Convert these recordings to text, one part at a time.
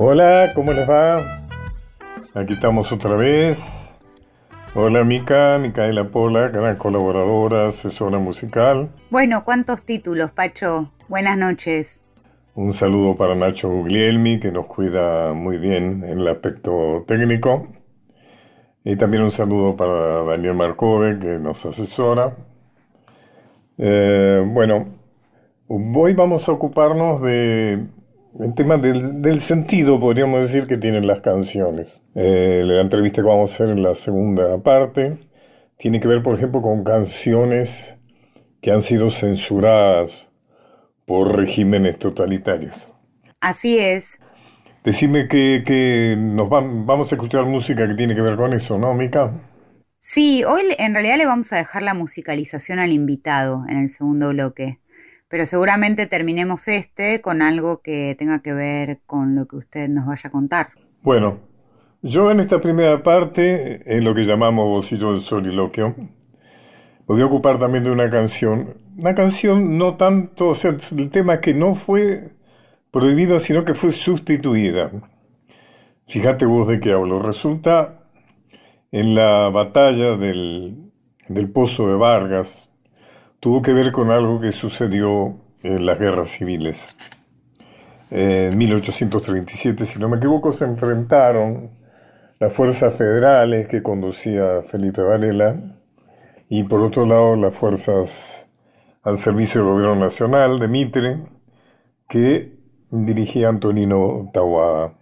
Hola, ¿cómo les va? Aquí estamos otra vez. Hola Mica, Micaela Pola, gran colaboradora, asesora musical. Bueno, ¿cuántos títulos, Pacho? Buenas noches. Un saludo para Nacho Guglielmi, que nos cuida muy bien en el aspecto técnico. Y también un saludo para Daniel Marcove, que nos asesora. Eh, bueno, hoy vamos a ocuparnos de el tema del, sentido, podríamos decir, que tienen las canciones. Eh, la entrevista que vamos a hacer en la segunda parte tiene que ver, por ejemplo, con canciones que han sido censuradas por regímenes totalitarios. Así es. Decime que, que nos vamos a escuchar música que tiene que ver con eso, ¿no, Mica? Sí, hoy en realidad le vamos a dejar la musicalización al invitado en el segundo bloque pero seguramente terminemos este con algo que tenga que ver con lo que usted nos vaya a contar. Bueno, yo en esta primera parte, en lo que llamamos Bolsillo del Soliloquio, me voy a ocupar también de una canción, una canción no tanto, o sea, el tema que no fue prohibida, sino que fue sustituida. Fíjate vos de qué hablo. Resulta en la batalla del, del Pozo de Vargas, tuvo que ver con algo que sucedió en las guerras civiles. En 1837, si no me equivoco, se enfrentaron las fuerzas federales que conducía Felipe Varela y por otro lado las fuerzas al servicio del gobierno nacional de Mitre que dirigía Antonino Tahuada.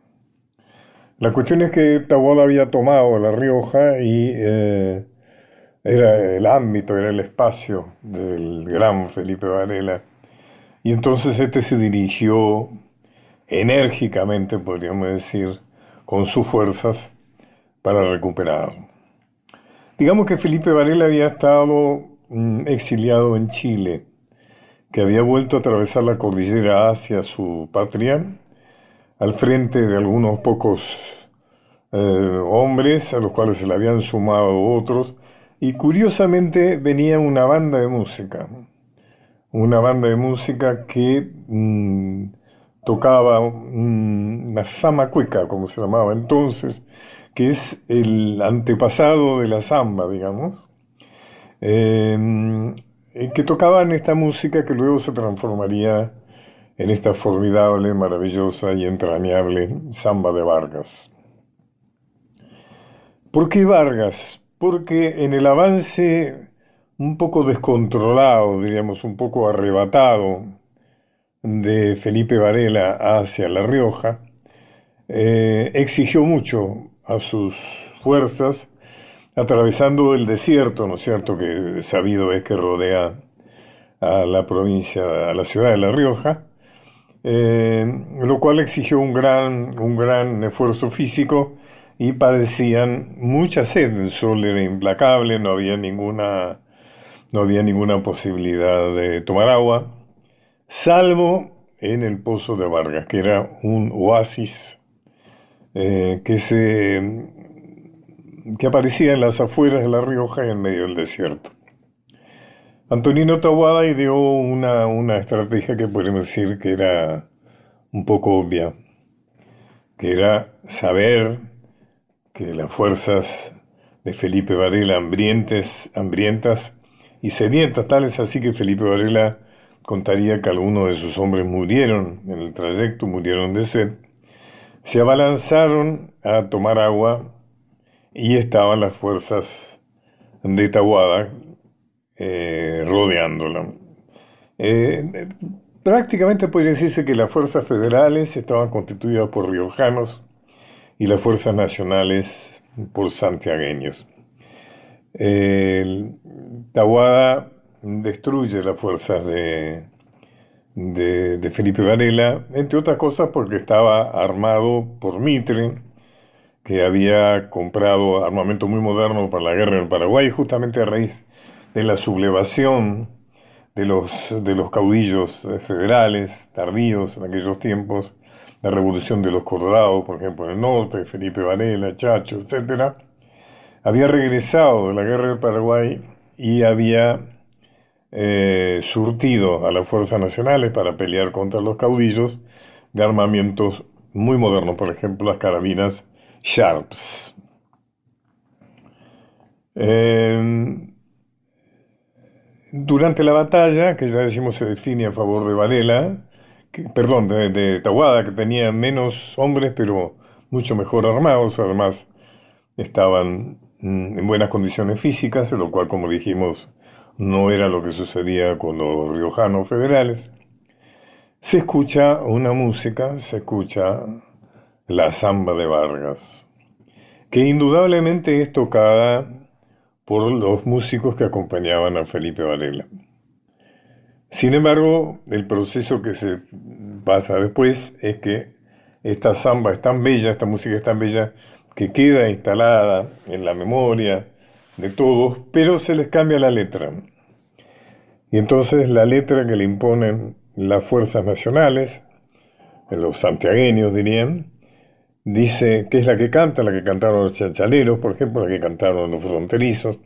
La cuestión es que Tahuada había tomado La Rioja y eh, era el ámbito, era el espacio del gran Felipe Varela. Y entonces este se dirigió enérgicamente, podríamos decir, con sus fuerzas para recuperarlo. Digamos que Felipe Varela había estado mm, exiliado en Chile, que había vuelto a atravesar la cordillera hacia su patria, al frente de algunos pocos eh, hombres, a los cuales se le habían sumado otros, y curiosamente venía una banda de música, una banda de música que mm, tocaba una sama cueca, como se llamaba entonces, que es el antepasado de la samba, digamos, em, que tocaban esta música que luego se transformaría en esta formidable, maravillosa y entrañable samba de Vargas. ¿Por qué Vargas? Porque en el avance un poco descontrolado, diríamos, un poco arrebatado de Felipe Varela hacia La Rioja, eh, exigió mucho a sus fuerzas, atravesando el desierto, ¿no es cierto?, que sabido es que rodea a la provincia, a la ciudad de La Rioja, eh, lo cual exigió un gran, un gran esfuerzo físico y padecían mucha sed. El sol era implacable, no había ninguna, no había ninguna posibilidad de tomar agua, salvo en el pozo de Vargas, que era un oasis eh, que, se, que aparecía en las afueras de La Rioja y en medio del desierto. Antonino Tawada ideó una, una estrategia que podemos decir que era un poco obvia, que era saber que las fuerzas de Felipe Varela hambrientes, hambrientas y sedientas, tales así que Felipe Varela contaría que algunos de sus hombres murieron en el trayecto, murieron de sed, se abalanzaron a tomar agua y estaban las fuerzas de Tahuada eh, rodeándola. Eh, prácticamente podría decirse que las fuerzas federales estaban constituidas por riojanos, y las fuerzas nacionales por santiagueños. El Tahuada destruye las fuerzas de, de, Felipe Varela, entre otras cosas porque estaba armado por Mitre, que había comprado armamento muy moderno para la guerra en Paraguay, justamente a raíz de la sublevación de los, de los caudillos federales tardíos en aquellos tiempos, la revolución de los Colorados, por ejemplo, en el norte, Felipe Varela, Chacho, etc., había regresado de la guerra del Paraguay y había eh, surtido a las fuerzas nacionales para pelear contra los caudillos de armamentos muy moderno, por ejemplo, las carabinas Sharps. Em, durante la batalla, que ya decimos se define a favor de Varela, perdón, de, de que tenía menos hombres, pero mucho mejor armados, además estaban mm, en buenas condiciones físicas, lo cual, como dijimos, no era lo que sucedía con los riojanos federales. Se escucha una música, se escucha la samba de Vargas, que indudablemente es tocada por los músicos que acompañaban a Felipe Varela. Sin embargo, el proceso que se pasa después es que esta samba es tan bella, esta música es tan bella, que queda instalada en la memoria de todos, pero se les cambia la letra. Y entonces la letra que le imponen las fuerzas nacionales, los santiagueños dirían, dice que es la que canta, la que cantaron los chachaleros, por ejemplo, la que cantaron los fronterizos,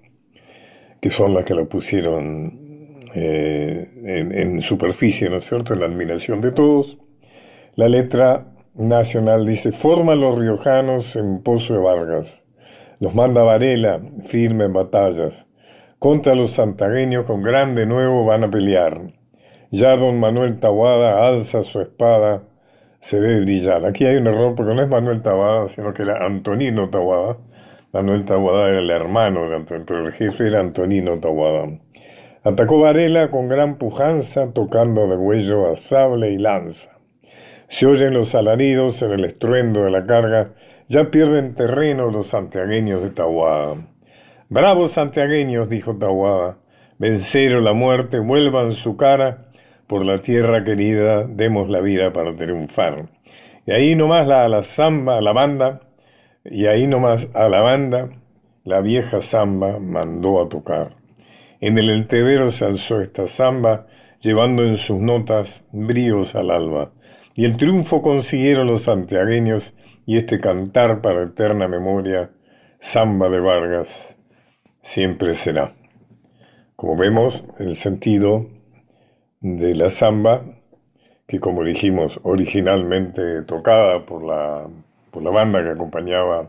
que son las que lo pusieron eh, en, superficie, ¿no es cierto?, en la admiración de todos. La letra nacional dice, forma los riojanos en Pozo de Vargas, los manda Varela, firme en batallas, contra los santagueños con grande nuevo van a pelear. Ya don Manuel Tawada alza su espada, se ve brillar. Aquí hay un error porque no es Manuel Tawada, sino que era Antonino Tawada. Manuel Tawada era el hermano de Antonio, pero el jefe era Antonino Tawada. Atacó Varela con gran pujanza, tocando de huello a sable y lanza. Se oyen los alaridos en el estruendo de la carga, ya pierden terreno los santiagueños de Tawada. Bravos santiagueños, dijo Tawada, venceron la muerte, vuelvan su cara, por la tierra querida, demos la vida para triunfar. Y ahí nomás la, la samba, la banda, y ahí nomás a la banda, la vieja samba mandó a tocar. En el entevero se alzó esta samba, llevando en sus notas bríos al alba. Y el triunfo consiguieron los santiagueños y este cantar para eterna memoria, samba de Vargas, siempre será. Como vemos, el sentido de la samba, que como dijimos, originalmente tocada por la, por la banda que acompañaba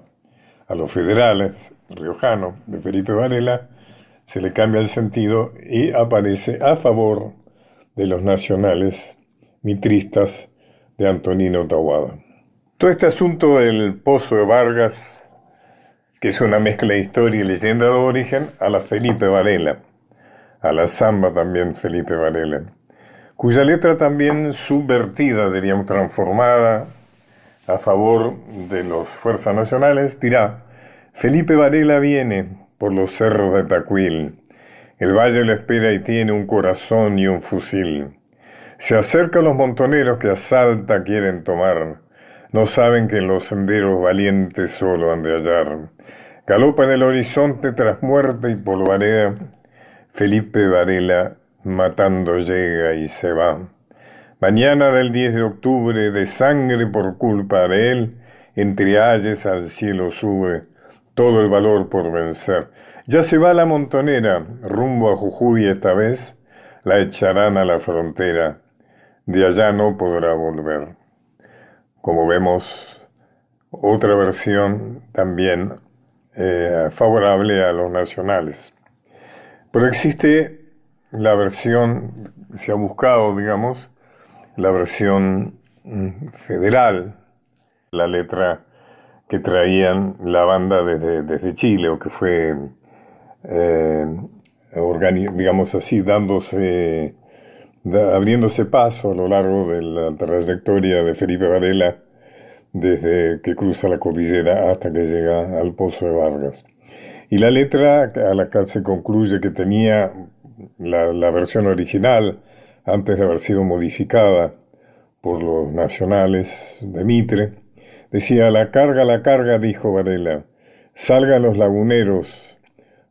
a los federales riojanos de Felipe Varela, se le cambia el sentido y aparece a favor de los nacionales mitristas de Antonino Tawada. Todo este asunto del Pozo de Vargas, que es una mezcla de historia y leyenda de origen, a la Felipe Varela, a la samba también Felipe Varela, cuya letra también subvertida, diríamos, transformada a favor de las fuerzas nacionales, dirá, Felipe Varela viene por los cerros de Tacuil, el valle lo espera y tiene un corazón y un fusil. Se acercan los montoneros que a Salta quieren tomar. No saben que en los senderos valientes solo han de hallar. Galopa en el horizonte tras muerte y polvareda. Felipe Varela matando llega y se va. Mañana del 10 de octubre, de sangre por culpa de él, entre ayes al cielo sube todo el valor por vencer. Ya se va la montonera, rumbo a Jujuy esta vez, la echarán a la frontera de allá no podrá volver. Como vemos, otra versión también eh, favorable a los nacionales. Pero existe la versión, se ha buscado, digamos, la versión mm, federal, la letra que traían la banda desde, desde Chile o que fue, eh, digamos así, dándose abriéndose paso a lo largo de la trayectoria de Felipe Varela desde que cruza la cordillera hasta que llega al Pozo de Vargas. Y la letra a la que se concluye que tenía la, la versión original antes de haber sido modificada por los nacionales de Mitre, decía, la carga, la carga, dijo Varela, salgan los laguneros,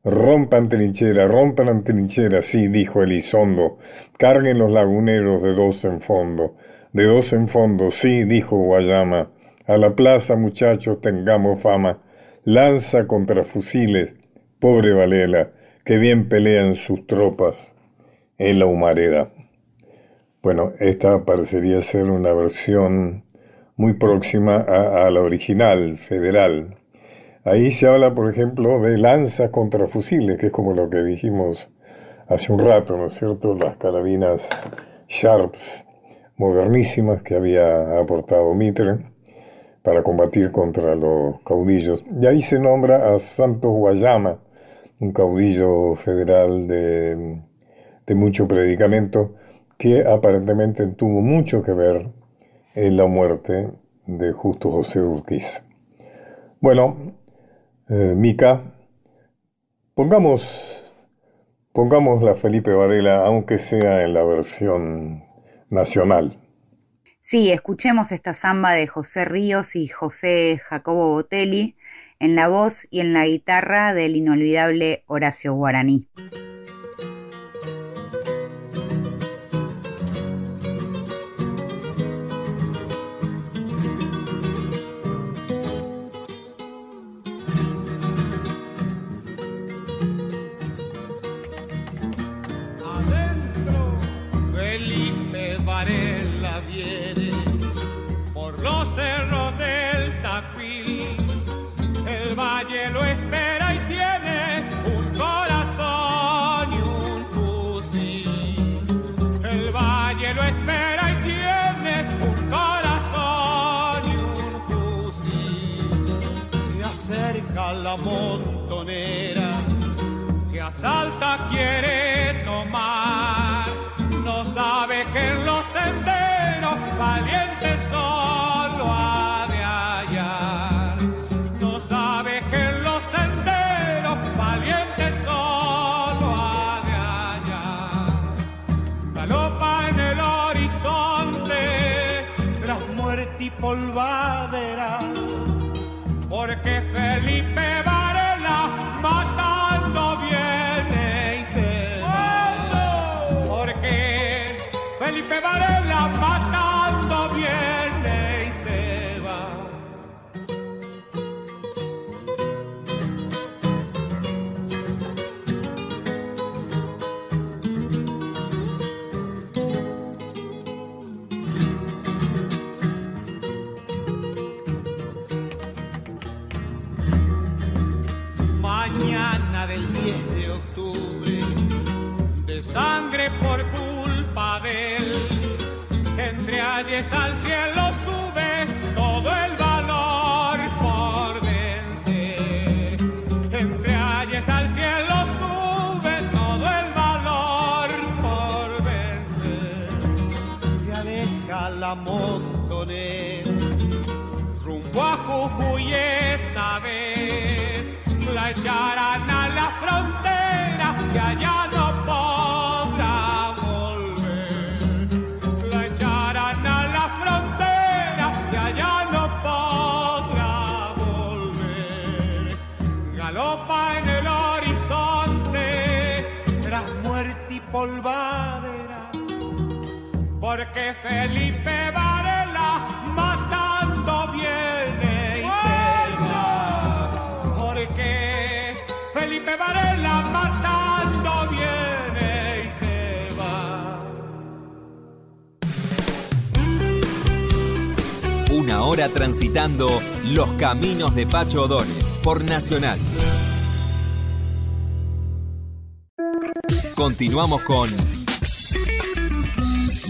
Rompan trinchera, rompan trinchera, sí, dijo Elizondo, carguen los laguneros de dos en fondo, de dos en fondo, sí, dijo Guayama, a la plaza muchachos tengamos fama, lanza contra fusiles, pobre Valela, que bien pelean sus tropas en la humareda. Bueno, esta parecería ser una versión muy próxima a, la original, federal. Ahí se habla, por ejemplo, de lanzas contra fusiles, que es como lo que dijimos hace un rato, ¿no es cierto? Las carabinas Sharps modernísimas que había aportado Mitre para combatir contra los caudillos. Y ahí se nombra a Santos Guayama, un caudillo federal de, de mucho predicamento, que aparentemente tuvo mucho que ver en la muerte de Justo José Urquiz. Bueno, eh, Mica, pongamos, pongamos la Felipe Varela, aunque sea en la versión nacional. Sí, escuchemos esta samba de José Ríos y José Jacobo Botelli en la voz y en la guitarra del inolvidable Horacio Guaraní. La montonera que asalta quiere tomar. No sabe que en los senderos valientes porque Felipe Varela matando viene y se va. Porque Felipe Varela matando viene y se va. Una hora transitando los caminos de Pacho O'Donnell por Nacional. Continuamos con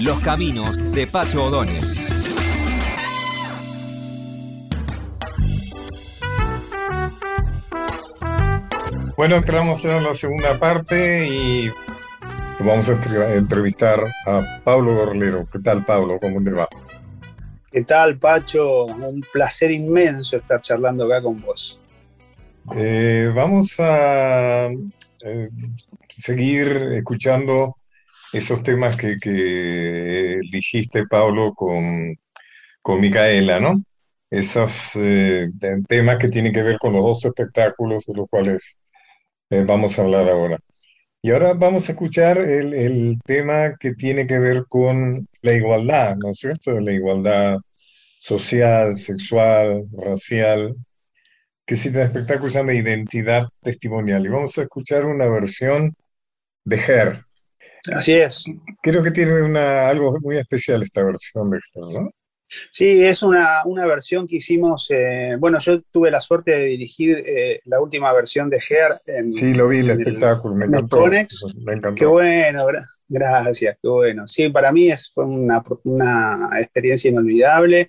Los caminos de Pacho O'Donnell. Bueno, entramos ya en la segunda parte y vamos a entre- entrevistar a Pablo Gorlero. ¿Qué tal, Pablo? ¿Cómo te va? ¿Qué tal, Pacho? Un placer inmenso estar charlando acá con vos. Eh, vamos a eh, seguir escuchando esos temas que, que dijiste, Pablo, con, con Micaela, ¿no? Esos eh, temas que tienen que ver con los dos espectáculos de los cuales eh, vamos a hablar ahora. Y ahora vamos a escuchar el, el tema que tiene que ver con la igualdad, ¿no es cierto? La igualdad social, sexual, racial que es el espectáculo se llama Identidad Testimonial. Y vamos a escuchar una versión de Her. Así es. Creo que tiene una, algo muy especial esta versión de Her, ¿no? Sí, es una, versión que hicimos, eh, bueno, yo tuve la suerte de dirigir eh, la última versión de Her en... Sí, lo vi, el espectáculo, me encantó. me encantó. Qué bueno, gracias, qué bueno. Sí, para mí es, fue una, una experiencia inolvidable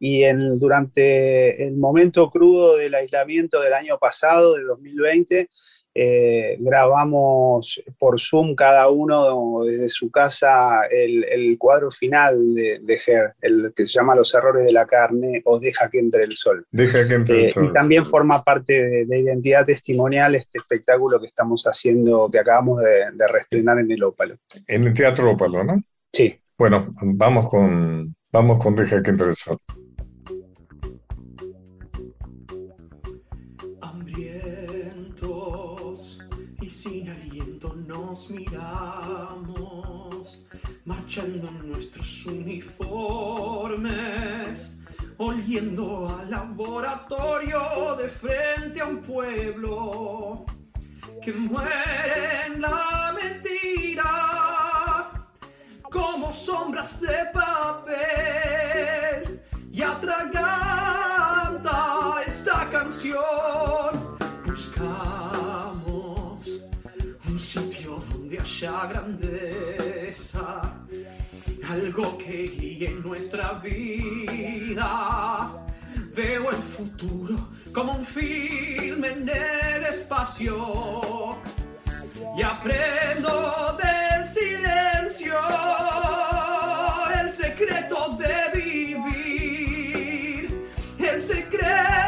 y en, durante el momento crudo del aislamiento del año pasado, de 2020, eh, grabamos por Zoom cada uno desde su casa el, cuadro final de, de Her, el que se llama Los errores de la carne o Deja que entre el sol. Deja que entre el eh, sol. Y también forma parte de, identidad testimonial este espectáculo que estamos haciendo, que acabamos de, de reestrenar en el Ópalo. En el Teatro Ópalo, ¿no? Sí. Bueno, vamos con, vamos con Deja que entre el sol. Marchando en nuestros uniformes, oliendo al laboratorio de frente a un pueblo que muere en la mentira, como sombras de papel y atraganta haya grandeza, algo que guíe nuestra vida. Veo el futuro como un film en el espacio y aprendo del silencio el secreto de vivir, el secreto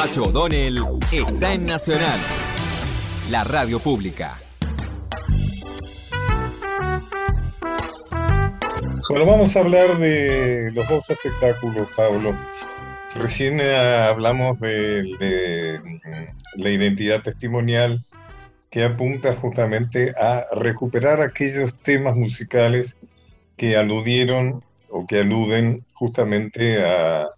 Pacho O'Donnell está en Nacional, la radio pública. Bueno, vamos a hablar de los dos espectáculos, Pablo. Recién eh, hablamos de, de mm, la identidad testimonial que apunta justamente a recuperar aquellos temas musicales que aludieron o que aluden justamente a,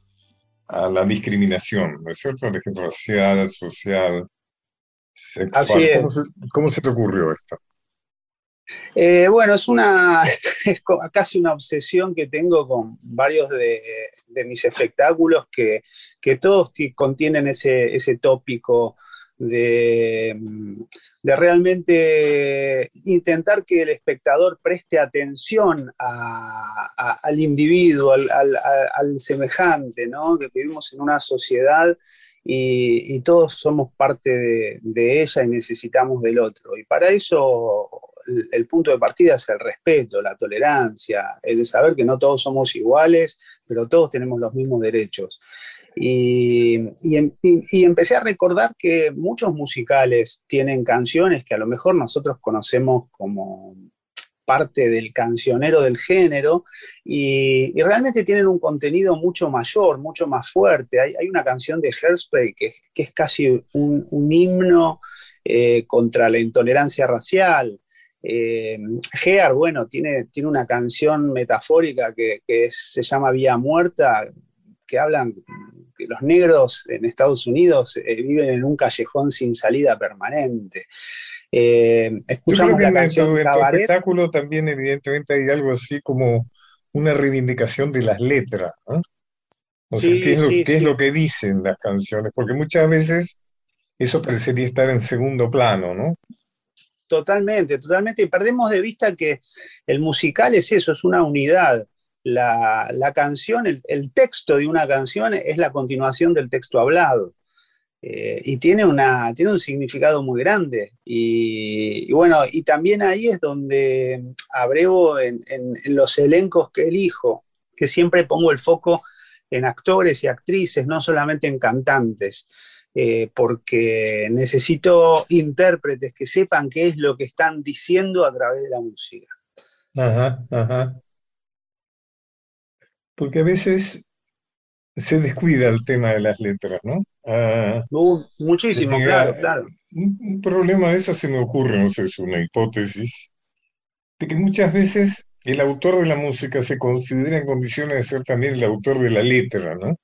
a la discriminación, ¿no es cierto? El ejemplo racial, social, sexual. Así es. ¿Cómo, se, cómo se te ocurrió esto? Eh, bueno, es una es casi una obsesión que tengo con varios de, de mis espectáculos que, que todos ti- contienen ese, ese tópico de, realmente intentar que el espectador preste atención al individuo, al, semejante, ¿no? Que vivimos en una sociedad y, todos somos parte de, de ella y necesitamos del otro. Y para eso el, el punto de partida es el respeto, la tolerancia, el saber que no todos somos iguales, pero todos tenemos los mismos derechos. Em- y- y empecé a recordar que muchos musicales tienen canciones que a lo mejor nosotros conocemos como parte del cancionero del género y, realmente tienen un contenido mucho mayor, mucho más fuerte. Hay, hay una canción de Hairspray que, que es casi un, himno eh, contra la intolerancia racial. Eh, Gear, bueno, tiene, tiene una canción metafórica que, que se llama Vía Muerta, que hablan los negros en Estados Unidos eh, viven en un callejón sin salida permanente. Eh, Yo creo escuchamos que la en, tu, canción en tu Cabaret. espectáculo también evidentemente hay algo así como una reivindicación de las letras, ¿no? O sea, ¿qué es lo, sí, qué es lo que dicen las canciones? Porque muchas veces eso parecería estar en segundo plano, ¿no? Totalmente, totalmente. Y perdemos de vista que el musical es eso, es una unidad. La, la canción, el, texto de una canción es la continuación del texto hablado. Eh, y tiene, una, tiene un significado muy grande. Y, bueno, y también ahí es donde abrevo en, en- en los elencos que elijo, que siempre pongo el foco en actores y actrices, no solamente en cantantes eh, porque necesito intérpretes que sepan qué es lo que están diciendo a través de la música. Ajá, ajá. Porque a veces se descuida el tema de las letras, ¿no? Ah, Uh, muchísimo, claro, claro. Un, un problema de eso se me ocurre, no sé, es una hipótesis, de que muchas veces el autor de la música se considera en condiciones de ser también el autor de la letra, ¿no?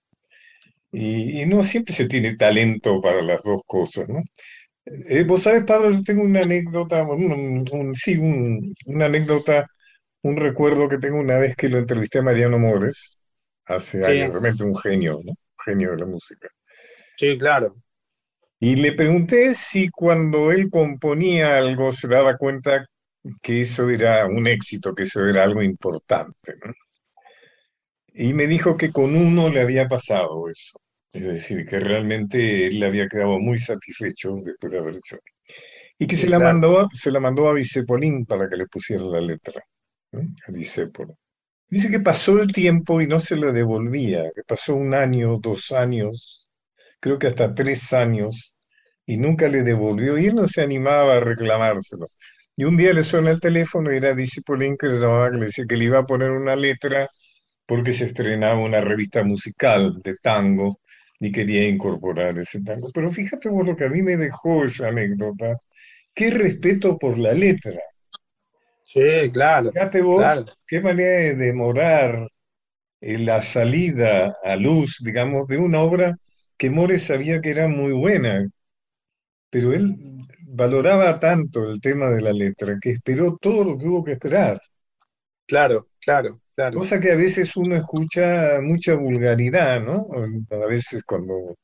Y, y no siempre se tiene talento para las dos cosas, ¿no? Eh, vos sabés, Pablo, yo tengo una anécdota, un- un- sí, un- una anécdota, un recuerdo que tengo una vez que lo entrevisté a Mariano Mores, hace Sí. años, realmente un genio, ¿no? Genio de la música. Sí, claro. Y le pregunté si cuando él componía algo se daba cuenta que eso era un éxito, que eso era algo importante, ¿no? Y me dijo que con uno le había pasado eso. Es decir, que realmente él le había quedado muy satisfecho después de haber hecho. Y que Sí, se la claro. mandó, se la mandó a Vicepolín para que le pusiera la letra, Dice que pasó el tiempo y no se le devolvía, que pasó un año, dos años, creo que hasta tres años, y nunca le devolvió, y él no se animaba a reclamárselo. Y un día le suena el teléfono y era Discipolin que le llamaba, que le decía que le iba a poner una letra porque se estrenaba una revista musical de tango y quería incorporar ese tango. Pero fíjate vos lo que a mí me dejó esa anécdota, qué respeto por la letra. Sí, claro. Fíjate vos Claro. qué manera de demorar eh, la salida a luz, digamos, de una obra que Mores sabía que era muy buena, pero él valoraba tanto el tema de la letra que esperó todo lo que hubo que esperar. Claro, claro, claro. Cosa que a veces uno escucha mucha vulgaridad, ¿no? A veces cuando,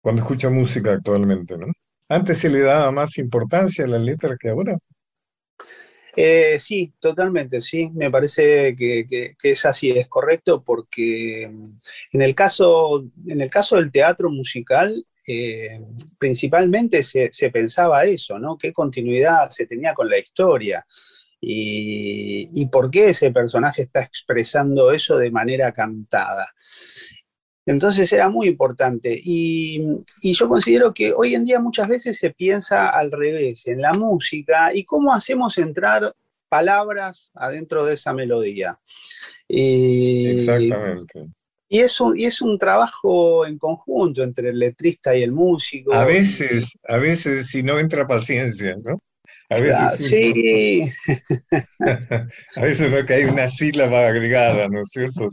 cuando escucha música actualmente, ¿no? Antes se le daba más importancia a la letra que ahora. Eh, sí, totalmente, sí. Me parece que, es así, es correcto, porque mm, en el caso, en el caso del teatro musical, eh, principalmente se, se pensaba eso, ¿no? ¿Qué continuidad se tenía con la historia? Y, y por qué ese personaje está expresando eso de manera cantada. Entonces era muy importante. Y, y, yo considero que hoy en día muchas veces se piensa al revés, en la música y cómo hacemos entrar palabras adentro de esa melodía. Y, Exactamente. Y es, un, y es un trabajo en conjunto entre el letrista y el músico. A veces, a veces si no entra paciencia, ¿no? A veces sí. a veces no que hay una sílaba agregada, ¿no es cierto?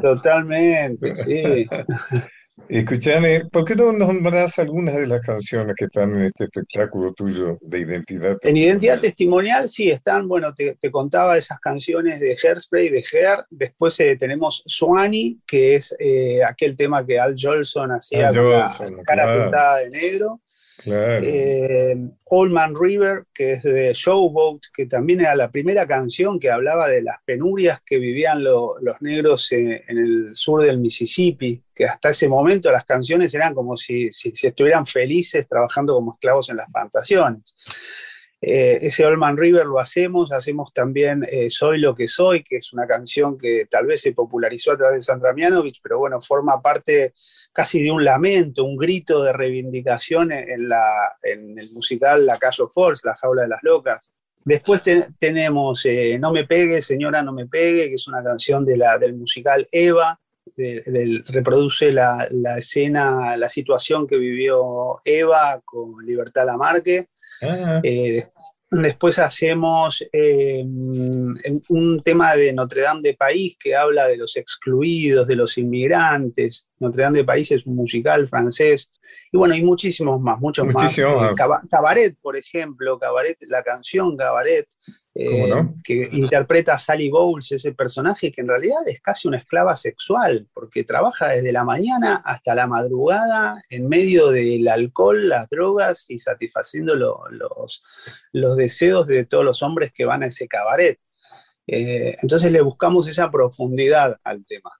Totalmente, sí. Escúchame, ¿por qué no nos nombras algunas de las canciones que están en este espectáculo tuyo de identidad? En identidad testimonial, sí, están, bueno, te, contaba esas canciones de Hairspray, de Hair. Después eh, tenemos Swanee, que es eh, aquel tema que Al Jolson hacía con la cara pintada de negro. Eh, Old Man River, que es de Showboat, que también era la primera canción que hablaba de las penurias que vivían los negros en, el sur del Mississippi, que hasta ese momento las canciones eran como si, si, estuvieran felices trabajando como esclavos en las plantaciones. Eh, ese Old Man River lo hacemos, hacemos también eh, Soy lo que soy, que es una canción que tal vez se popularizó a través de Sandra Mianovich, pero bueno, forma parte casi de un lamento, un grito de reivindicación en, el musical La Calle Force, La Jaula de las Locas. Después tenemos eh, No me pegue, señora, no me pegue, que es una canción del musical Eva, reproduce la, la, escena, la situación que vivió Eva con Libertad Lamarque. Ah. Eh, después hacemos eh, un tema de Notre Dame de París que habla de los excluidos, de los inmigrantes. Notre Dame de París es un musical francés. Y bueno, hay muchísimos más, muchos más. Cabaret, por ejemplo, Cabaret, la canción Cabaret, eh, que interpreta a Sally Bowles, ese personaje que en realidad es casi una esclava sexual, porque trabaja desde la mañana hasta la madrugada en medio del alcohol, las drogas y satisfaciendo los, los deseos de todos los hombres que van a ese cabaret. Eh, entonces le buscamos esa profundidad al tema.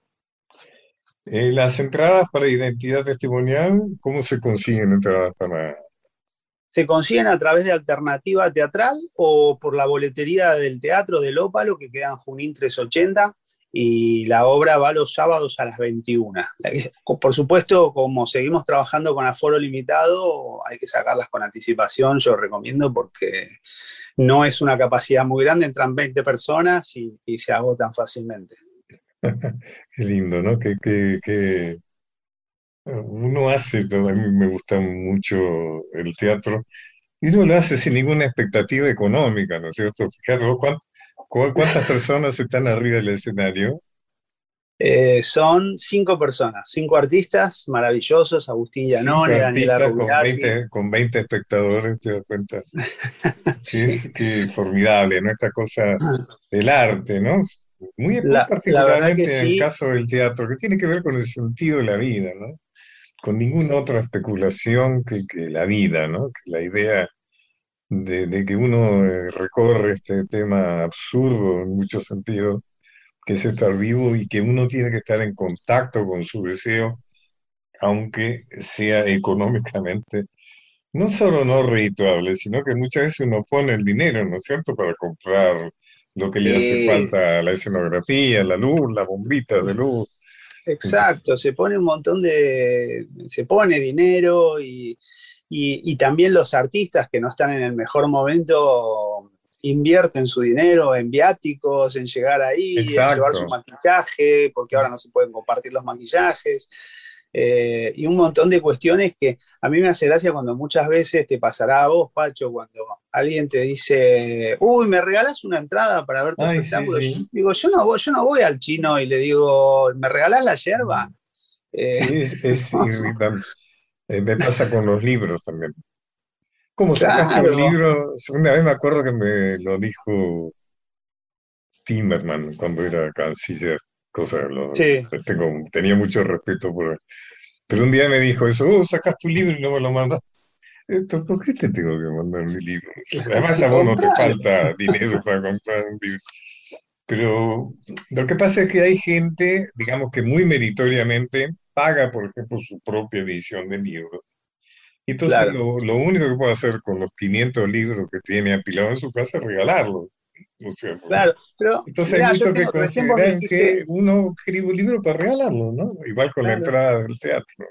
Eh, las entradas para identidad testimonial, ¿cómo se consiguen entradas para se consiguen a través de alternativa teatral o por la boletería del teatro del Ópalo, que queda en Junín 380, y la obra va los sábados a las 21. Por supuesto, como seguimos trabajando con aforo limitado, hay que sacarlas con anticipación, yo recomiendo, porque no es una capacidad muy grande, entran 20 personas y, se agotan fácilmente. Qué lindo, ¿no? que, uno hace, a mí me gusta mucho el teatro, y uno lo hace sin ninguna expectativa económica, ¿no es cierto? Fíjate, ¿cuántas, personas están arriba del escenario? Eh, son cinco personas, cinco artistas maravillosos, Agustín Llanone, Daniela con 20, con 20 espectadores, te das cuenta. sí, es formidable, ¿no? Esta cosa del arte, ¿no? Muy particularmente en el caso del teatro, que tiene que ver con el sentido de la vida, ¿no? Con ninguna otra especulación que, la vida, ¿no? Que la idea de, que uno eh, recorre este tema absurdo en muchos sentidos, que es estar vivo y que uno tiene que estar en contacto con su deseo, aunque sea económicamente no solo no redituable, sino que muchas veces uno pone el dinero, ¿no es cierto?, para comprar lo que le hace falta a la escenografía, la luz, la bombita de luz, Exacto, se pone un montón de, se pone dinero y, también los artistas que no están en el mejor momento invierten su dinero en viáticos, en llegar ahí, en llevar su maquillaje, porque ahora no se pueden compartir los maquillajes. Eh, y un montón de cuestiones que a mí me hace gracia cuando muchas veces te pasará a vos, Pacho, cuando alguien te dice, uy, ¿me regalas una entrada para ver tu espectáculo? Digo, yo no, voy, yo no voy al chino y le digo, ¿me regalas la yerba? Eh, sí, es, eh, me pasa con los libros también. ¿Cómo sacaste los libros? Una vez me acuerdo que me lo dijo Timmerman cuando era canciller cosa, tengo, tenía mucho respeto por él. Pero un día me dijo eso, oh, sacas tu libro y no me lo mandas. ¿Por qué te tengo que mandar mi libro? Además a vos no te falta dinero para comprar un libro. Pero lo que pasa es que hay gente, digamos que muy meritoriamente, paga, por ejemplo, su propia edición de libros. Entonces lo, lo, único que puede hacer con los 500 libros que tiene apilados en su casa es regalarlos. Claro, pero entonces hay muchos que consideran que uno escribe un libro para regalarlo, ¿no? Igual con la entrada del teatro.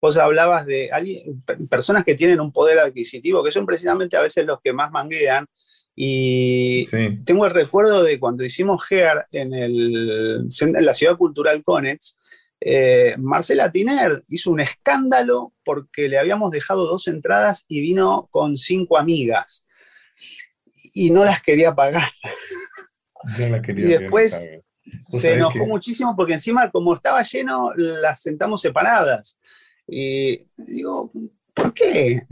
Vos hablabas de alguien, personas que tienen un poder adquisitivo, que son precisamente a veces los que más manguean. Y tengo el recuerdo de cuando hicimos GEAR en, el, en la Ciudad Cultural Conex, eh, Marcela Tiner hizo un escándalo porque le habíamos dejado dos entradas y vino con cinco amigas y no las quería pagar. y después se enojó muchísimo porque encima como estaba lleno las sentamos separadas. Y digo, ¿por qué?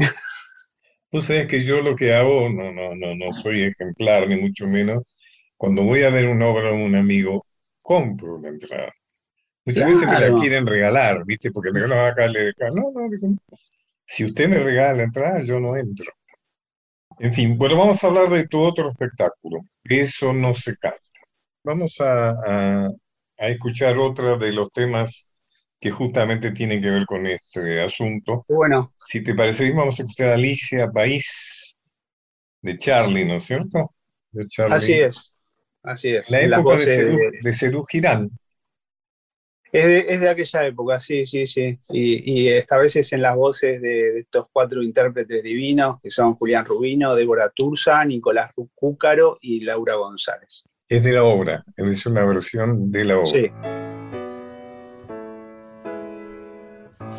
Tú sabes que yo lo que hago, no, no, no, no soy ejemplar ni mucho menos, cuando voy a ver una obra de un amigo, compro la entrada. Muchas veces me la quieren regalar, ¿viste? Porque me van acá le no, no, si usted me regala la entrada, yo no entro. En fin, bueno, vamos a hablar de tu otro espectáculo. Eso no se canta. Vamos a, escuchar otra de los temas que justamente tienen que ver con este asunto. Bueno. Si te parece bien, vamos a escuchar a Alicia País de Charlie, ¿no es cierto? De Charlie. Así es, así es. La época de, de Cerú Girán. Es de, aquella época, sí, sí, sí. Y, esta vez es en las voces de, estos cuatro intérpretes divinos, que son Julián Rubino, Débora Turza, Nicolás Cúcaro y Laura González. Es de la obra, es una versión de la obra. Sí.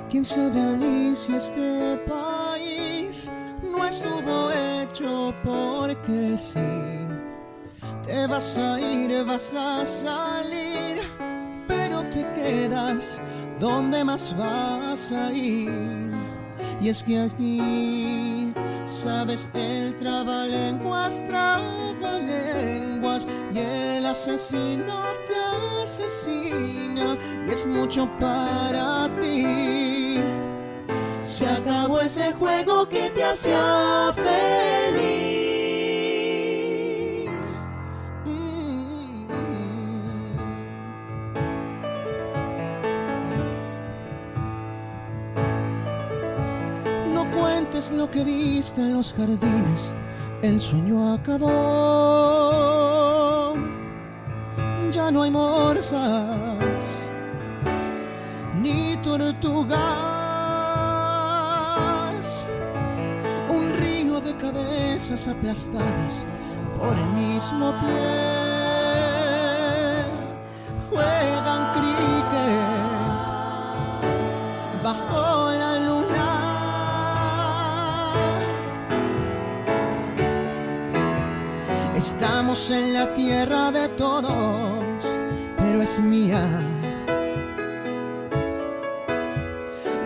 ¿Quién sabe, Alicia, este país no estuvo hecho porque sí? Te vas a ir, vas a salir te quedas, ¿dónde más vas a ir? Y es que aquí, sabes, el trabalenguas, trabalenguas, y el asesino te asesina, y es mucho para ti. Se acabó ese juego que te hacía feliz. Es lo que viste en los jardines, el sueño acabó. Ya no hay morsas ni tortugas. Un río de cabezas aplastadas por el mismo pie. Juegan cricket bajo la Estamos en la tierra de todos, pero es mía.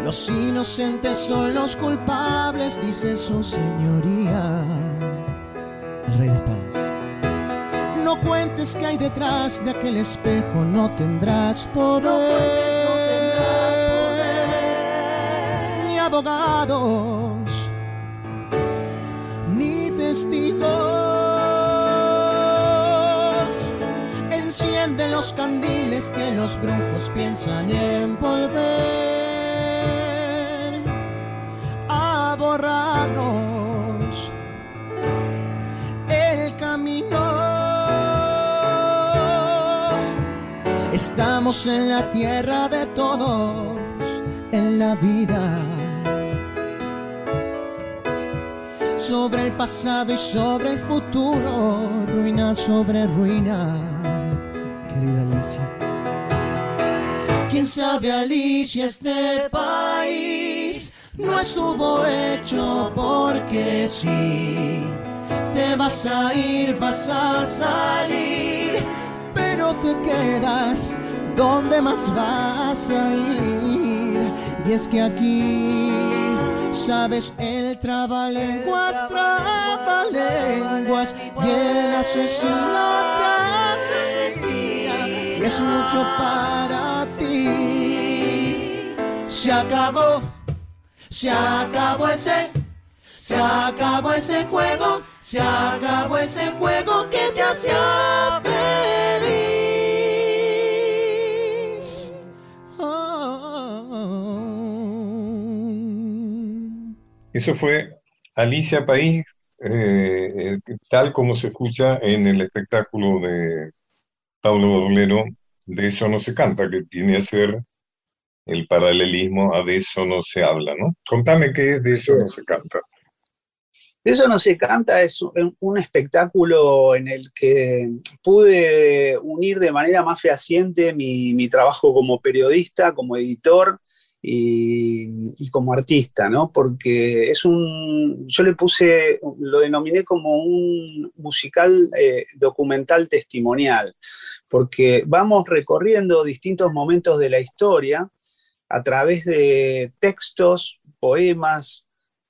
Los inocentes son los culpables, dice su señoría. El rey de paz. No cuentes que hay detrás de aquel espejo, no tendrás poder. No tendrás poder. Ni abogados, los brujos piensan envolver a borrarnos el camino. Estamos en la tierra de todos, en la vida. Sobre el pasado y sobre el futuro, ruina sobre ruina Alicia. ¿Quién sabe, Alicia, este país no estuvo hecho porque sí. Te vas a ir, vas a salir, pero te quedas donde más vas a ir. Y es que aquí, sabes, el trabalenguas, trabalenguas, y el asesino es mucho para. Se acabó, se acabó ese, se acabó ese juego, se acabó ese juego que te hacía feliz. Eso fue Alicia País eh, tal como se escucha en el espectáculo de Pablo Borlero, de eso no se canta, que viene a ser el paralelismo a de eso no se habla, ¿no? Contame qué es de eso no se canta. De eso no se canta es un espectáculo en el que pude unir de manera más fehaciente mi, mi trabajo como periodista, como editor, y, como artista, ¿no? Porque es un, yo le puse, lo denominé como un musical eh, documental testimonial, porque vamos recorriendo distintos momentos de la historia a través de textos, poemas,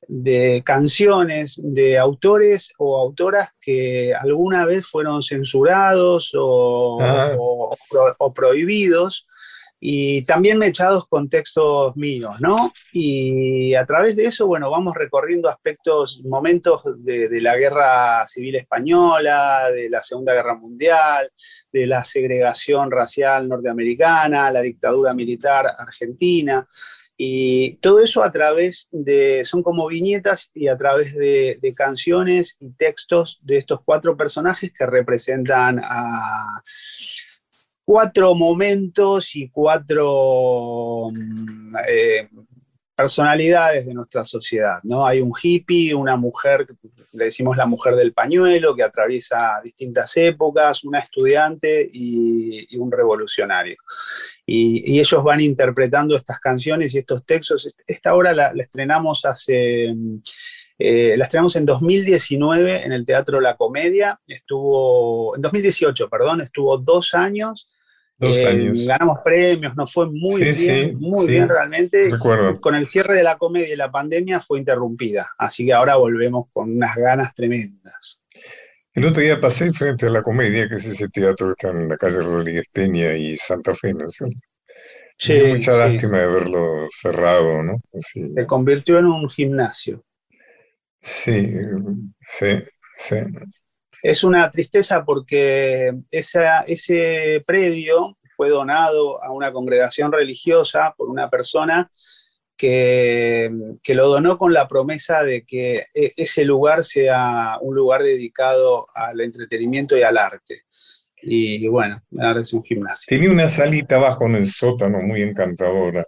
de canciones de autores o autoras que alguna vez fueron censurados o, ah. o prohibidos y también me echados con textos míos, ¿no? Y a través de eso, bueno, vamos recorriendo aspectos, momentos de, la guerra civil española, de la Segunda Guerra Mundial, de la segregación racial norteamericana, la dictadura militar argentina. Y todo eso a través de, son como viñetas y a través de, de canciones y textos de estos cuatro personajes que representan a cuatro momentos y cuatro mm, eh, personalidades de nuestra sociedad, ¿no? Hay un hippie, una mujer, le decimos la mujer del pañuelo, que atraviesa distintas épocas, una estudiante y, un revolucionario. Y, ellos van interpretando estas canciones y estos textos. Esta obra la, estrenamos hace... Eh, la estrenamos en 2019 en el Teatro La Comedia, estuvo, en 2018, perdón, estuvo dos años Dos eh, años. Ganamos premios, nos fue muy bien, muy bien realmente. Con el cierre de la comedia y la pandemia fue interrumpida, así que ahora volvemos con unas ganas tremendas. El otro día pasé frente a la comedia, que es ese teatro que está en la calle Rodríguez Peña y Santa Fe, ¿no es cierto? Sí, mucha lástima de verlo cerrado, ¿no? Se convirtió en un gimnasio. Sí, sí, sí es una tristeza porque ese predio fue donado a una congregación religiosa por una persona que, lo donó con la promesa de que e, ese lugar sea un lugar dedicado al entretenimiento y al arte. Y bueno, ahora es un gimnasio. Tenía una salita abajo en el sótano muy encantadora.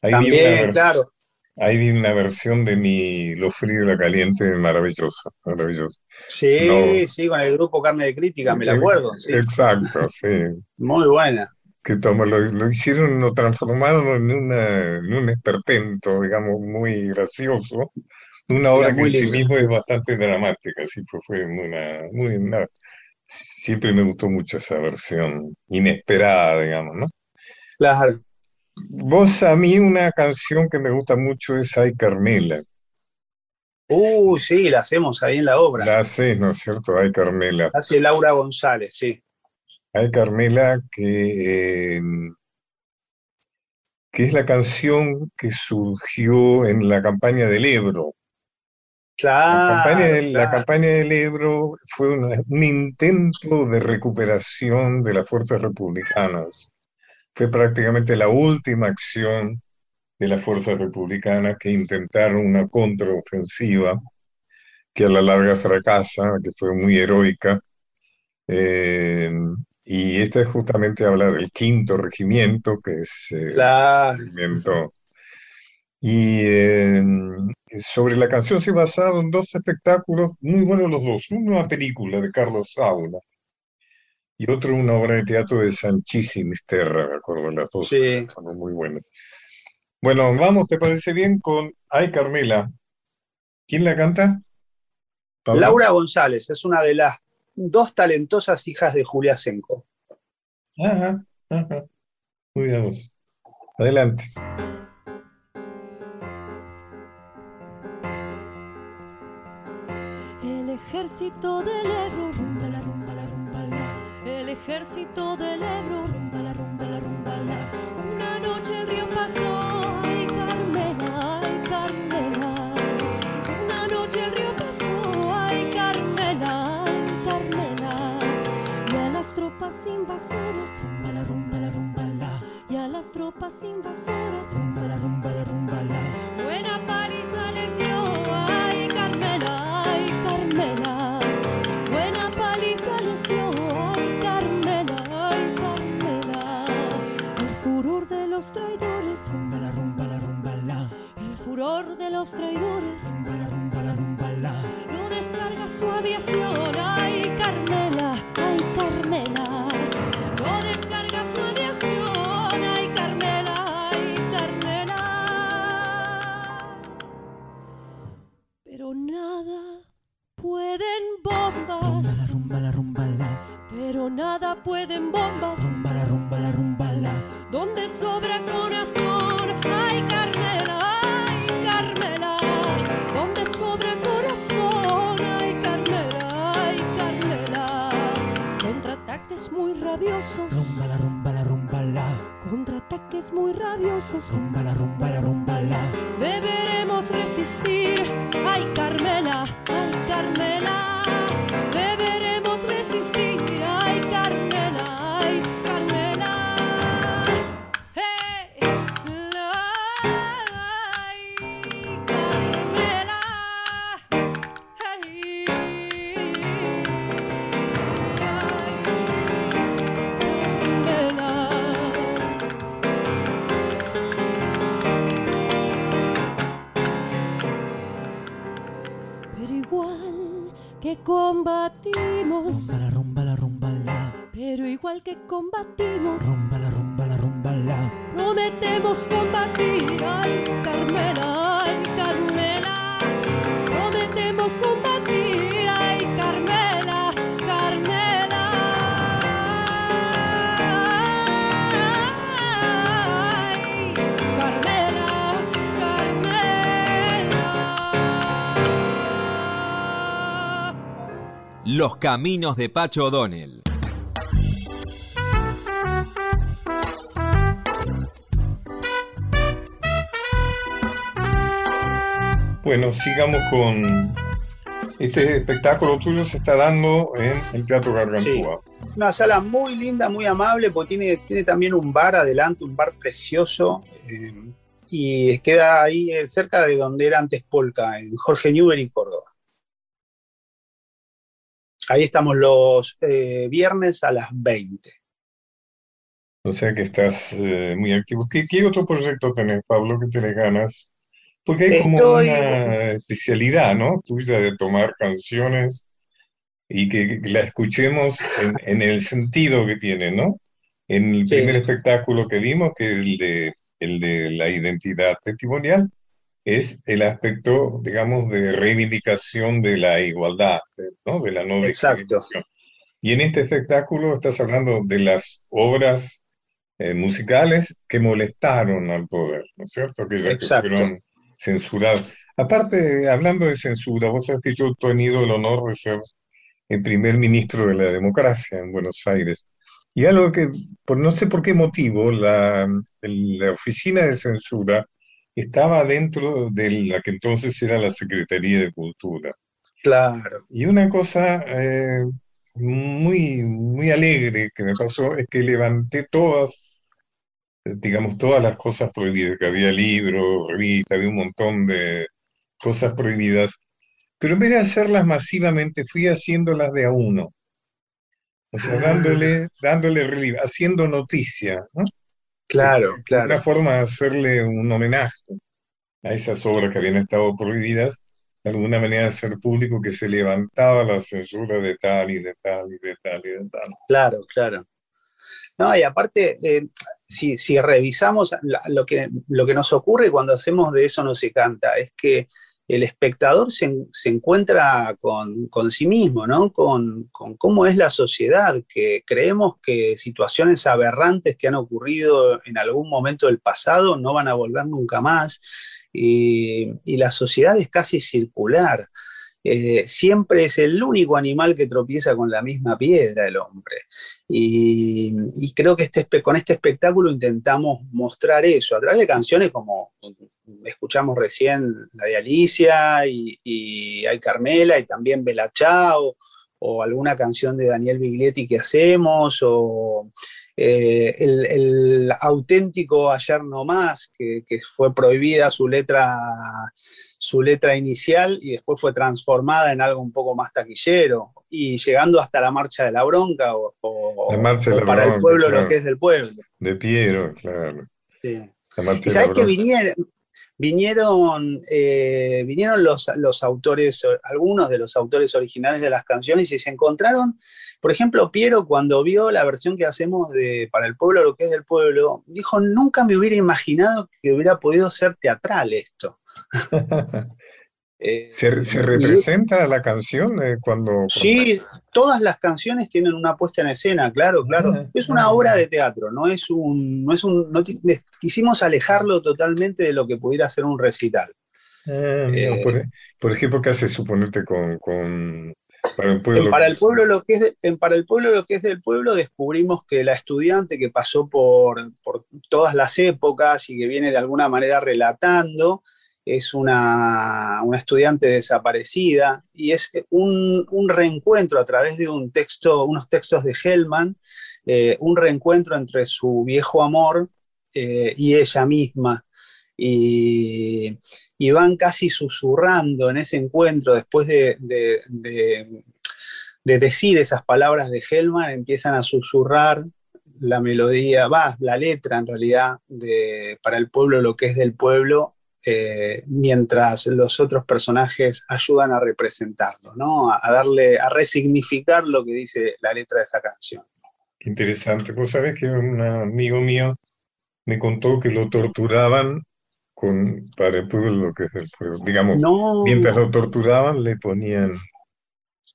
También, claro. Ahí vi una versión de mi Lo frío y lo caliente maravillosa, maravillosa. Sí, sí, con el grupo Carne de Crítica, me la acuerdo. Exacto, sí. Muy buena. Que lo, lo, hicieron, lo transformaron en, una, en un esperpento, digamos, muy gracioso. Una obra que en sí mismo es bastante dramática, sí, pues fue una, muy, siempre me gustó mucho esa versión inesperada, digamos, ¿no? Claro. Vos a mí una canción que me gusta mucho es Ay Carmela. Uh, sí, la hacemos ahí en la obra. La haces, ¿no es cierto? Ay Carmela. Hace Laura González, sí. Ay Carmela, que, em, que es la canción que surgió en la campaña del Ebro. Claro, la campaña, del Ebro fue un intento de recuperación de las fuerzas republicanas fue prácticamente la última acción de las fuerzas republicanas que intentaron una contraofensiva que a la larga fracasa, que fue muy heroica. Eh, y esta es justamente hablar del quinto regimiento, que es eh, claro. regimiento. Y eh, sobre la canción se basaron dos espectáculos muy buenos los dos. Una película de Carlos Saula, y otro una obra de teatro de Sanchís Misterra, me acuerdo, las dos sí. muy buenas. Bueno, vamos, ¿te parece bien? Con Ay Carmela. ¿Quién la canta? Laura González, es una de las dos talentosas hijas de Julia Senco. Ajá, ajá. Muy bien. Adelante. El ejército del Ebro, ejército del Ebro, rumba la rumba la rumba la. Una noche el río pasó, ay Carmela, ay Carmela. Una noche el río pasó, ay Carmela, ay Carmela. Y a las tropas invasoras, rumba la rumba la rumba la. Y a las tropas invasoras, rumba la rumba la rumba la. Buena paliza les dio, traidores. Rumba la rumba la rumba la. El furor de los traidores. Rumba la rumba la rumba la. No descarga su aviación. Ay, Carmela, ay, Carmela. No descarga su aviación. Ay, Carmela, ay, Carmela. Pero nada pueden Rumba bombas. la rumba la rumba la. Pero nada pueden bombas. Rumba la rumba la rumba la. Donde sobra corazón. Ay, Carmela, ay, Carmela, donde sobra corazón. Ay, Carmela, ay, Carmela, contraataques muy rabiosos, Rumba la rumba la rumba la. contraataques muy rabiosos. Rumba la rumba la rumba la. Deberemos resistir. Ay, Carmela, ay, Carmela, caminos de Pacho O'Donnell. Bueno, sigamos con este espectáculo tuyo se está dando en el Teatro Gargantúa. Una sala muy linda, muy amable, porque tiene, tiene también un bar adelante, un bar precioso. eh, y queda ahí eh, cerca de donde era antes Polka, en Jorge Newbery, y Córdoba. Ahí estamos los eh, viernes a las 20. O sea que estás eh, muy activo. ¿Qué, qué otro proyecto tenés, Pablo, que tenés ganas? Porque hay como una especialidad, ¿no? Tuya de tomar canciones y que, que la escuchemos en, en el sentido que tiene, ¿no? En el Sí. primer espectáculo que vimos, que es el de, el de la identidad testimonial, es el aspecto, digamos, de reivindicación de la igualdad, ¿no? De la no Exacto. Y en este espectáculo estás hablando de las obras eh, musicales que molestaron al poder, ¿no es cierto? Que Exacto. fueron censuradas. Aparte, hablando de censura, vos sabés que yo he tenido el honor de ser el primer ministro de la democracia en Buenos Aires. Y algo que, por no sé por qué motivo, la, la oficina de censura estaba dentro de la que entonces era la Secretaría de Cultura. Claro. Y una cosa eh, muy, muy alegre que me pasó es que levanté todas, digamos, todas las cosas prohibidas, que había libros, revistas, había un montón de cosas prohibidas, pero en vez de hacerlas masivamente, fui haciéndolas de a uno. O sea, Ah. dándole, dándole relieve, haciendo noticia, ¿no? Claro, Una claro. forma de hacerle un homenaje a esas obras que habían estado prohibidas, de alguna manera hacer público que se levantaba la censura de tal y de tal y de tal y de tal. Claro, claro. No, y aparte, eh, si, si revisamos la- lo que, lo que nos ocurre cuando hacemos de eso no se canta, es que el espectador se, se encuentra con, con sí mismo, ¿no? Con, con cómo es la sociedad, que creemos que situaciones aberrantes que han ocurrido en algún momento del pasado no van a volver nunca más, y, y la sociedad es casi circular. Eh, siempre es el único animal que tropieza con la misma piedra, el hombre. Y, creo que este, con este espectáculo intentamos mostrar eso a través de canciones como escuchamos recién la de Alicia y, y Ay Carmela y también Bella Ciao o alguna canción de Daniel Biglietti que hacemos eh, el, el auténtico Ayer no más que, que fue prohibida su letra su letra inicial y después fue transformada en algo un poco más taquillero y llegando hasta la marcha de la bronca o, o- La marcha de o la para el pueblo claro. lo que es del pueblo. De Piero, claro. Sí. Y sabes que vinieron, vinieron, eh, vinieron los, los, autores, algunos de los autores originales de las canciones y se encontraron, por ejemplo, Piero cuando vio la versión que hacemos de Para el pueblo, lo que es del pueblo, dijo, nunca me hubiera imaginado que hubiera podido ser teatral esto. Eh, ¿Se, representa la canción eh, cuando, Sí, todas las canciones tienen una puesta en escena, claro, claro. Ah, es una obra de teatro, no es un... No es un quisimos alejarlo totalmente de lo que pudiera ser un recital. Ah, e, por, ejemplo, ¿qué hace suponerte con, para el pueblo? para el pueblo lo que es en para el pueblo lo que es del pueblo descubrimos que la estudiante que pasó por, por todas las épocas y que viene de alguna manera relatando es una, estudiante desaparecida y es un, reencuentro a través de un texto, unos textos de Hellman, eh, un reencuentro entre su viejo amor eh, y ella misma. Y, van casi susurrando en ese encuentro después de, decir esas palabras de Hellman, empiezan a susurrar la melodía, va, la letra en realidad, de, para el pueblo lo que es del pueblo, eh, mientras los otros personajes ayudan a representarlo, ¿no? A, darle, a resignificar lo que dice la letra de esa canción. Qué interesante. Vos sabés que un amigo mío me contó que lo torturaban con, para el pueblo, lo que es el pueblo. Digamos, mientras lo torturaban le ponían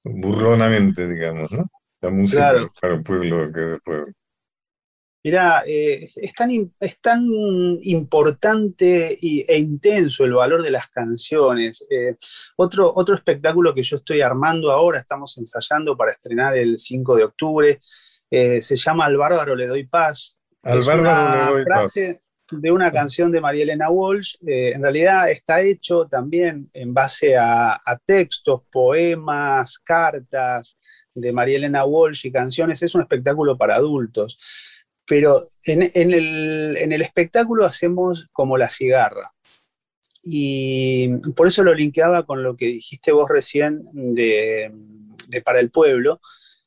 burlonamente, digamos, ¿no? La música para el pueblo, lo que es el pueblo. Mira, eh, es, tan, es, tan, importante e intenso el valor de las canciones. Eh, otro, otro espectáculo que yo estoy armando ahora, estamos ensayando para estrenar el 5 de octubre, eh, se llama Al bárbaro le doy paz. Al bárbaro le doy frase de una canción de María Elena Walsh. en realidad está hecho también en base a, a textos, poemas, cartas de María Elena Walsh y canciones. Es un espectáculo para adultos pero en, el, espectáculo hacemos como la cigarra. Y por eso lo linkeaba con lo que dijiste vos recién de, Para el Pueblo.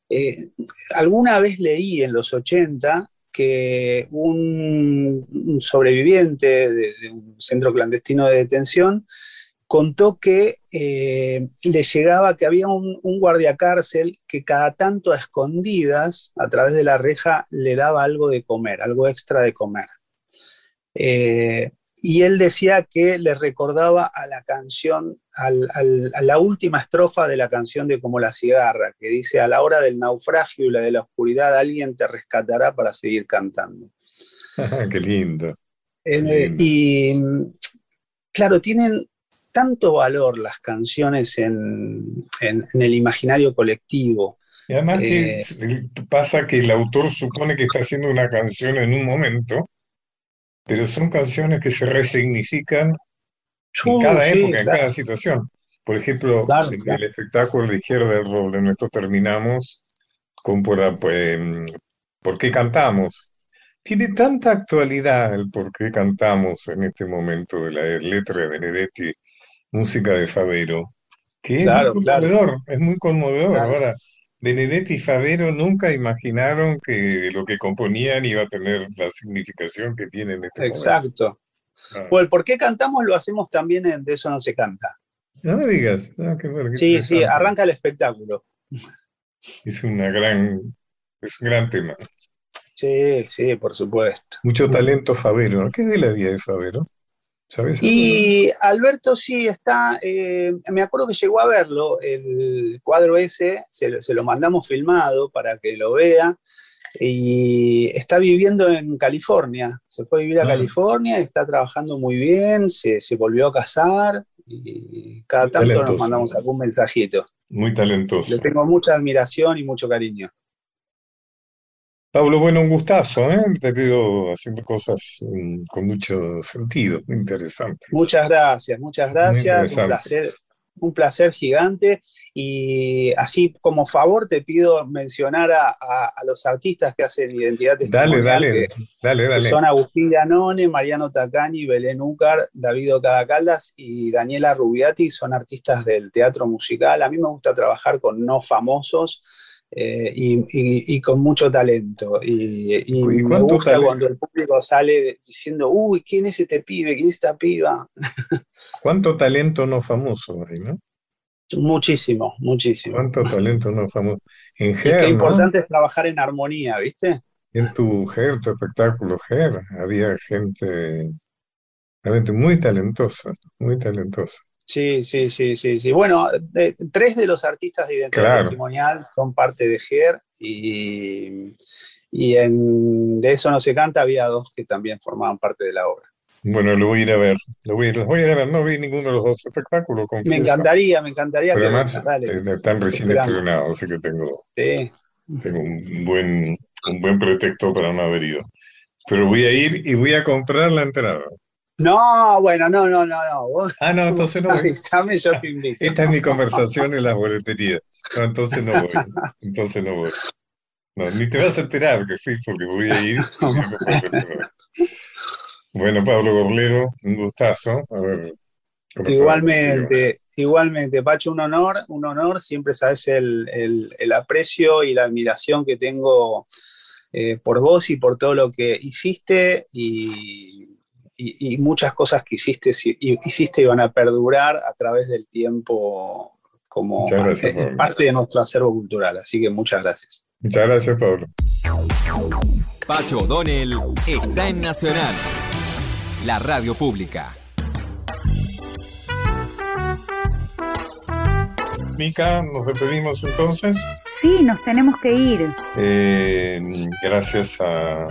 Eh, alguna vez leí en los 80 que un, sobreviviente de, un centro clandestino de detención contó que eh, le llegaba que había un, guardia cárcel que cada tanto a escondidas, a través de la reja, le daba algo de comer, algo extra de comer. Eh, y él decía que le recordaba a la canción, a la última estrofa de la canción de Como la cigarra, que dice, a la hora del naufragio y la de la oscuridad, alguien te rescatará para seguir cantando. Qué lindo. Eh, y claro, tienen, tanto valor las canciones en, el imaginario colectivo. Y además que eh, pasa que el autor supone que está haciendo una canción en un momento, pero son canciones que se resignifican en cada época, en cada situación. Por ejemplo, en el espectáculo de Izquierda del Roble, nosotros terminamos con por, pues, ¿Por qué cantamos? Tiene tanta actualidad el por qué cantamos en este momento de la letra de Benedetti música de Favero, que es muy conmovedor, es muy conmovedor. Ahora, Benedetti y Favero nunca imaginaron que lo que componían iba a tener la significación que tiene en este Exacto. Bueno, ah. el por qué cantamos lo hacemos también en De eso no se canta. No me digas. Ah, sí, sí, arranca el espectáculo. Es una gran, es un gran tema. Sí, sí, por supuesto. Mucho talento Favero. ¿Qué es de la vida de Favero? Y Alberto sí está, eh, me acuerdo que llegó a verlo, el cuadro ese, se, lo mandamos filmado para que lo vea, y está viviendo en California, se fue a vivir a ah. California, está trabajando muy bien, se, volvió a casar, y cada tanto nos mandamos algún mensajito. Muy talentoso. Le tengo mucha admiración y mucho cariño. Pablo, bueno, un gustazo, ¿eh? Te pido haciendo cosas mm, con mucho sentido, muy interesante. Muchas gracias, muchas gracias. Un placer, un placer gigante. Y así como favor te pido mencionar a, los artistas que hacen identidad Dale, dale, dale, dale. son Agustín Danone, Mariano Tacani, Belén Úcar, David Ocada y Daniela Rubiati, son artistas del teatro musical. A mí me gusta trabajar con no famosos eh, y, y- y con mucho talento. Y, me ¿cuánto gusta talento? cuando el público sale diciendo, uy, ¿quién es este pibe? ¿Quién es esta piba? ¿Cuánto talento no famoso hay, no? Muchísimo, muchísimo. ¿Cuánto talento no famoso? En qué Ger, ¿no? importante es trabajar en armonía, ¿viste? En tu Ger, tu espectáculo Ger, había gente, realmente muy talentosa, muy talentosa. Sí, sí, sí, sí, sí. Bueno, de- tres de los artistas de identidad Claro. testimonial son parte de GER y, y en De eso no se canta había dos que también formaban parte de la obra. Bueno, lo voy a ir a ver, lo voy a ir, lo voy a ir a ver, no vi ninguno de los dos espectáculos, Me encantaría, me encantaría Pero que además dale. eh, están recién estrenados, así que tengo, Sí. tengo un buen, un buen pretexto para no haber ido. Pero voy a ir y voy a comprar la entrada. No, bueno, no, no, no, no. Vos Ah, no, entonces no voy. avísame, yo te invito. Esta es mi conversación en las boleterías. No, entonces no voy. Entonces no voy. No, ni te vas a enterar que fui porque voy a ir. la. Bueno, Pablo Gorlero, un gustazo. A ver. Igualmente, igualmente, Pacho, un honor, un honor, siempre sabes el, el- el aprecio y la admiración que tengo eh, por vos y por todo lo que hiciste y, y- y muchas cosas que hiciste, si- y- hiciste y van a perdurar a través del tiempo como Muchas gracias, Pablo. parte de nuestro acervo cultural. Así que muchas gracias. Muchas gracias, Pablo. Pacho O'Donnell está en Nacional, la radio pública. Mica, nos despedimos entonces. Sí, nos tenemos que ir. Eh, gracias a,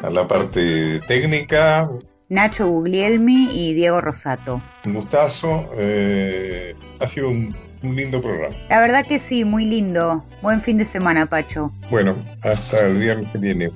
a la parte técnica. Nacho Guglielmi y Diego Rosato. Un gustazo. eh, ha sido un, un lindo programa. La verdad que sí, muy lindo. Buen fin de semana, Pacho. Bueno, hasta el viernes que viene.